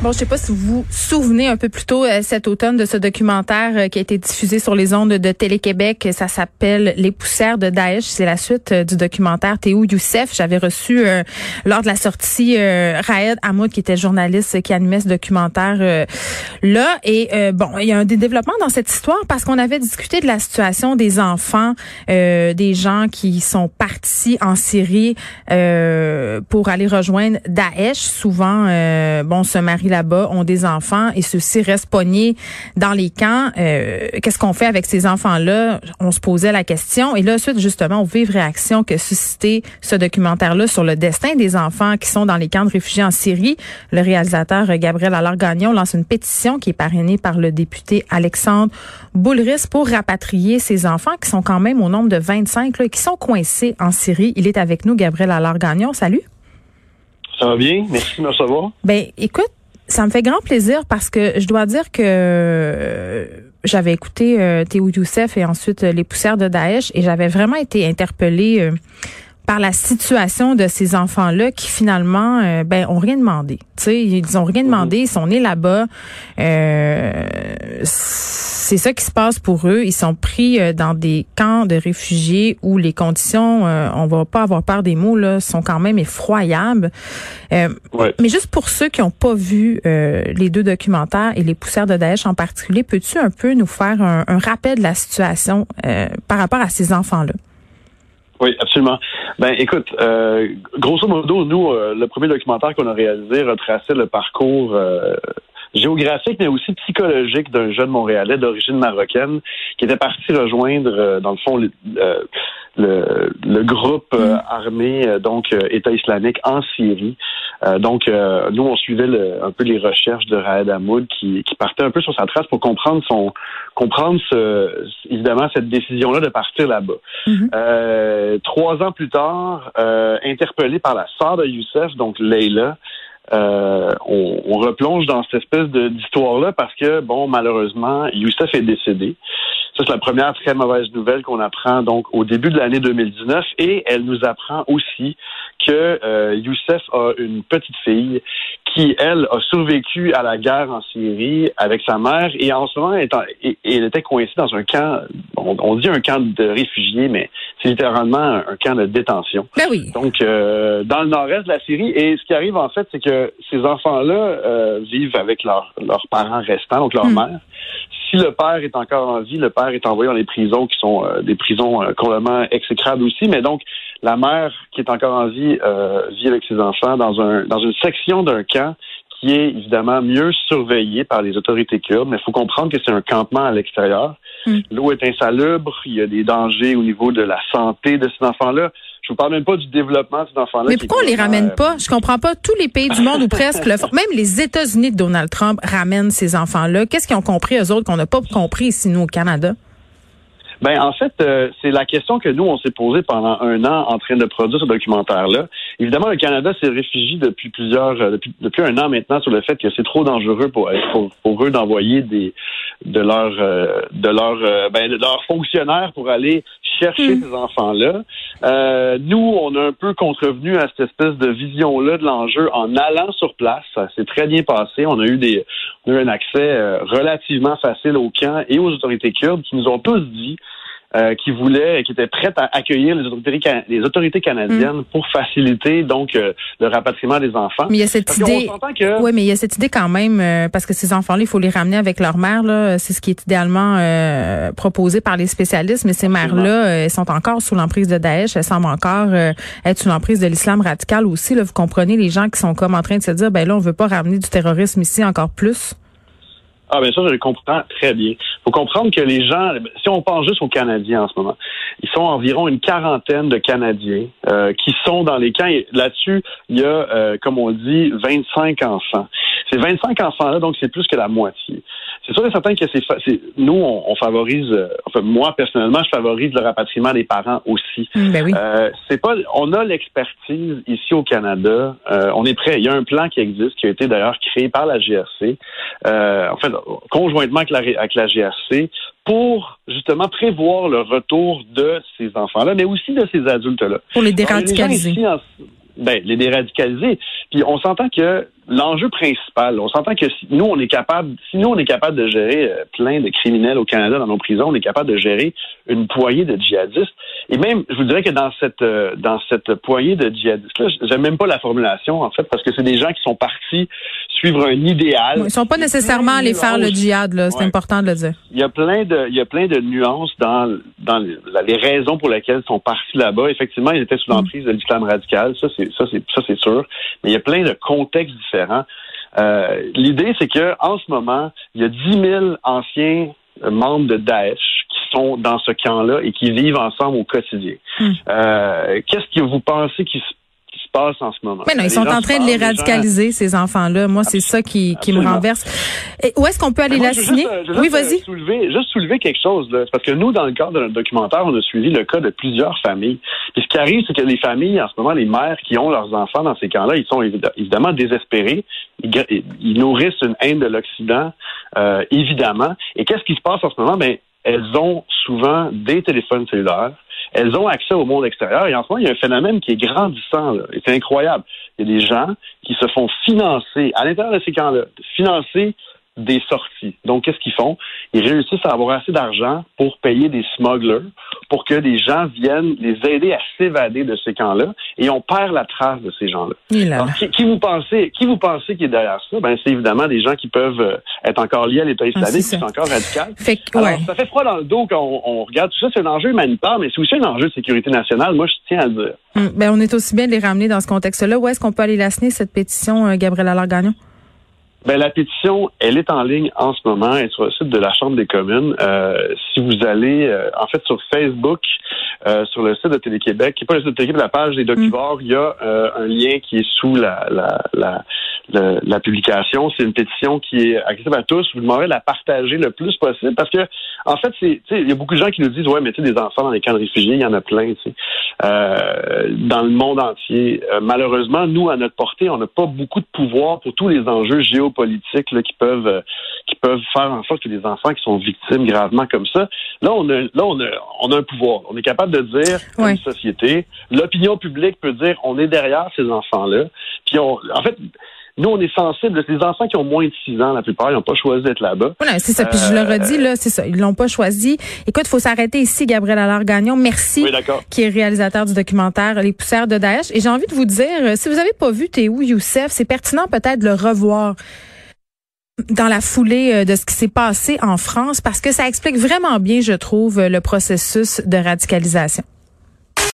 Bon, je sais pas si vous vous souvenez un peu plus tôt euh, cet automne de ce documentaire euh, qui a été diffusé sur les ondes de Télé-Québec. Ça s'appelle Les poussières de Daesh. C'est la suite euh, du documentaire Théo Youssef. J'avais reçu lors de la sortie Raed Hamoud, qui était journaliste qui animait ce documentaire là. Et bon, il y a un des dans cette histoire parce qu'on avait discuté de la situation des enfants, des gens qui sont partis en Syrie pour aller rejoindre Daesh. Souvent, bon, se là-bas ont des enfants et ceux-ci restent pognés dans les camps. Euh, qu'est-ce qu'on fait avec ces enfants-là? On se posait la question. Et là, suite justement aux vives réactions que suscitait ce documentaire-là sur le destin des enfants qui sont dans les camps de réfugiés en Syrie, le réalisateur Gabriel Allard-Gagnon lance une pétition qui est parrainée par le député Alexandre Boulris pour rapatrier ces enfants qui sont quand même au nombre de 25 et qui sont coincés en Syrie. Il est avec nous, Gabriel Allard-Gagnon. Salut. Ça va bien? Merci de me recevoir. Ben, écoute, ça me fait grand plaisir parce que je dois dire que euh, j'avais écouté euh, Théo Youssef et ensuite euh, les poussières de Daesh et j'avais vraiment été interpellée par la situation de ces enfants-là qui finalement euh, ben ont rien demandé. Tu sais, ils ont rien demandé, ils sont nés là-bas. Euh, c'est ça qui se passe pour eux. Ils sont pris euh, dans des camps de réfugiés où les conditions, on va pas avoir peur des mots là, sont quand même effroyables. Mais juste pour ceux qui n'ont pas vu les deux documentaires et les poussières de Daesh en particulier, peux-tu un peu nous faire un, un rappel de la situation par rapport à ces enfants-là? Oui, absolument. Ben, écoute, euh, grosso modo, nous, euh, le premier documentaire qu'on a réalisé retraçait le parcours euh, géographique, mais aussi psychologique d'un jeune Montréalais d'origine marocaine qui était parti rejoindre, dans le fond, le, le, groupe euh, mm. armé, euh, donc euh, État islamique en Syrie. donc, nous, on suivait un peu les recherches de Raed Hamoud qui, qui partait un peu sur sa trace pour comprendre son comprendre ce, évidemment cette décision-là de partir là-bas. Mm-hmm. trois ans plus tard, interpellé par la sœur de Youssef, donc Leila, on, on, replonge dans cette espèce d'histoire-là parce que, bon, malheureusement, Youssef est décédé. Ça, c'est la première très mauvaise nouvelle qu'on apprend donc au début de l'année 2019 et elle nous apprend aussi que euh, Youssef a une petite fille qui, elle, a survécu à la guerre en Syrie avec sa mère et en ce moment, elle, était coincée dans un camp, on, dit un camp de réfugiés, mais c'est littéralement un, camp de détention. Ben oui. Donc, euh, dans le nord-est de la Syrie. Et ce qui arrive, en fait, c'est que ces enfants-là euh, vivent avec leurs parents restants, donc leur hmm. mère si le père est encore en vie, le père est envoyé dans les prisons qui sont euh, des prisons euh, complètement exécrables aussi. Mais donc, la mère qui est encore en vie euh, vit avec ses enfants dans un dans une section d'un camp qui est évidemment mieux surveillé par les autorités kurdes. Mais il faut comprendre que c'est un campement à l'extérieur. Hmm. L'eau est insalubre, il y a des dangers au niveau de la santé de ces enfants-là. Je vous parle même pas du développement de ces enfants-là. Mais pourquoi on les ramène pas? Je comprends pas. Tous les pays du monde ou presque le font. Même les États-Unis de Donald Trump ramènent ces enfants-là. Qu'est-ce qu'ils ont compris, eux autres, qu'on n'a pas compris ici, nous, au Canada? Ben en fait, euh, c'est la question que nous on s'est posée pendant un an en train de produire ce documentaire-là. Évidemment, le Canada s'est réfugié depuis plusieurs, euh, depuis, depuis, un an maintenant sur le fait que c'est trop dangereux pour, pour, pour eux d'envoyer des de leurs euh, de leurs ben, de leurs fonctionnaires pour aller chercher hmm. ces enfants-là. Euh, nous, on a un peu contrevenu à cette espèce de vision-là de l'enjeu en allant sur place. Ça s'est très bien passé. On a eu des, on a eu un accès relativement facile au camp et aux autorités kurdes qui nous ont tous dit euh, qui voulait, qui était prête à accueillir les autorités, les autorités canadiennes mm. pour faciliter donc euh, le rapatriement des enfants. Mais il y a cette idée. Oui, mais il y a cette idée quand même euh, parce que ces enfants-là, il faut les ramener avec leur mère. Là, c'est ce qui est idéalement proposé par les spécialistes. Mais ces mères-là, elles sont encore sous l'emprise de Daesh. Elles semblent encore être sous l'emprise de l'islam radical aussi. Là, vous comprenez les gens qui sont comme en train de se dire, ben là, on veut pas ramener du terrorisme ici encore plus. Ah ben ça, je le comprends très bien. Faut comprendre que les gens, si on pense juste aux Canadiens en ce moment, ils sont environ une quarantaine de Canadiens euh, qui sont dans les camps. Là-dessus, il y a, euh, comme on dit, 25 enfants. Ces 25 enfants-là, donc c'est plus que la moitié. c'est sûr et certain que c'est, c'est nous, on, favorise, euh, enfin, moi, personnellement, je favorise le rapatriement des parents aussi. Mm, ben oui. euh, c'est pas, on a l'expertise ici au Canada. Euh, on est prêt. Il y a un plan qui existe, qui a été d'ailleurs créé par la GRC, euh, en fait, conjointement avec la, avec la GRC, pour justement prévoir le retour de ces enfants-là, mais aussi de ces adultes-là. Pour les déradicaliser. Ben, les déradicaliser. Puis on s'entend que l'enjeu principal, on s'entend que si nous on est capable, si nous on est capable de gérer euh, plein de criminels au Canada dans nos prisons, on est capable de gérer une poignée de djihadistes. Et même, je vous dirais que dans cette euh, dans cette poignée de djihadistes-là, j'aime même pas la formulation en fait parce que c'est des gens qui sont partis suivre un idéal. Ils sont pas nécessairement allés faire le djihad, là. C'est important de le dire. Il y a plein de il y a plein de nuances dans dans les raisons pour lesquelles ils sont partis là-bas. Effectivement, ils étaient sous l'emprise de l'islam radical, ça c'est ça c'est ça c'est sûr. Mais il y a plein de contextes différents euh, l'idée, c'est que en ce moment, il y a 10 000 anciens membres de Daesh qui sont dans ce camp-là et qui vivent ensemble au quotidien. Hmm. Euh, qu'est-ce que vous pensez qui se passe en ce moment. Mais non, ils sont en train de les radicaliser, ces enfants-là. Moi, c'est ça qui, qui me renverse. Et où est-ce qu'on peut aller la signer? oui, vas-y. Soulever, juste soulever quelque chose. Là. Parce que nous, dans le cadre de notre documentaire, on a suivi le cas de plusieurs familles. Puis ce qui arrive, c'est que les familles, en ce moment, les mères qui ont leurs enfants dans ces camps-là, ils sont évidemment désespérés. Ils, nourrissent une haine de l'Occident, euh, évidemment. Et qu'est-ce qui se passe en ce moment? Ben, elles ont souvent des téléphones cellulaires elles ont accès au monde extérieur. Et en ce moment, il y a un phénomène qui est grandissant. C'est incroyable. Il y a des gens qui se font financer à l'intérieur de ces camps-là, financer des sorties. Donc, qu'est-ce qu'ils font? Ils réussissent à avoir assez d'argent pour payer des smugglers, pour que des gens viennent les aider à s'évader de ces camps-là, et on perd la trace de ces gens-là. qui, vous pensez, qui vous pensez qui est derrière ça? Ben, c'est évidemment des gens qui peuvent euh, être encore liés à l'État ah, islamique, qui sont encore radicaux. Ça fait froid dans le dos quand on, regarde tout ça. C'est un enjeu humanitaire, mais c'est aussi un enjeu de sécurité nationale. Moi, je tiens à le dire. Hum, ben, on est aussi bien de les ramener dans ce contexte-là. Où est-ce qu'on peut aller la cette pétition, euh, Gabriel Allard-Gagnon? Ben, la pétition, elle est en ligne en ce moment. Elle est sur le site de la Chambre des communes. Euh, si vous allez, euh, en fait, sur Facebook, euh, sur le site de Télé-Québec, qui n'est pas le site de Télé-Québec, la page des documents, mm. il y a un lien qui est sous la, la, la, la, publication. C'est une pétition qui est accessible à tous. Vous demandez de la partager le plus possible parce que, en fait, c'est, il y a beaucoup de gens qui nous disent, ouais, mais tu sais, des enfants dans les camps de réfugiés, il y en a plein, tu sais, dans le monde entier. malheureusement, nous, à notre portée, on n'a pas beaucoup de pouvoir pour tous les enjeux géo politiques là, qui peuvent euh, qui peuvent faire en sorte que des enfants qui sont victimes gravement comme ça, là on a là on a on a un pouvoir. On est capable de dire une société, l'opinion publique peut dire on est derrière ces enfants-là. Puis on en fait nous, on est sensible. Les enfants qui ont moins de 6 ans, la plupart, ils n'ont pas choisi d'être là-bas. Voilà, c'est ça. Puis je le redis, là, c'est ça. Ils l'ont pas choisi. Écoute, il faut s'arrêter ici, Gabriel Allard-Gagnon. Merci. Oui, d'accord. Qui est réalisateur du documentaire Les poussières de Daesh. Et j'ai envie de vous dire, euh, si vous n'avez pas vu T'es où, Youssef, c'est pertinent peut-être de le revoir dans la foulée euh, de ce qui s'est passé en France parce que ça explique vraiment bien, je trouve, le processus de radicalisation.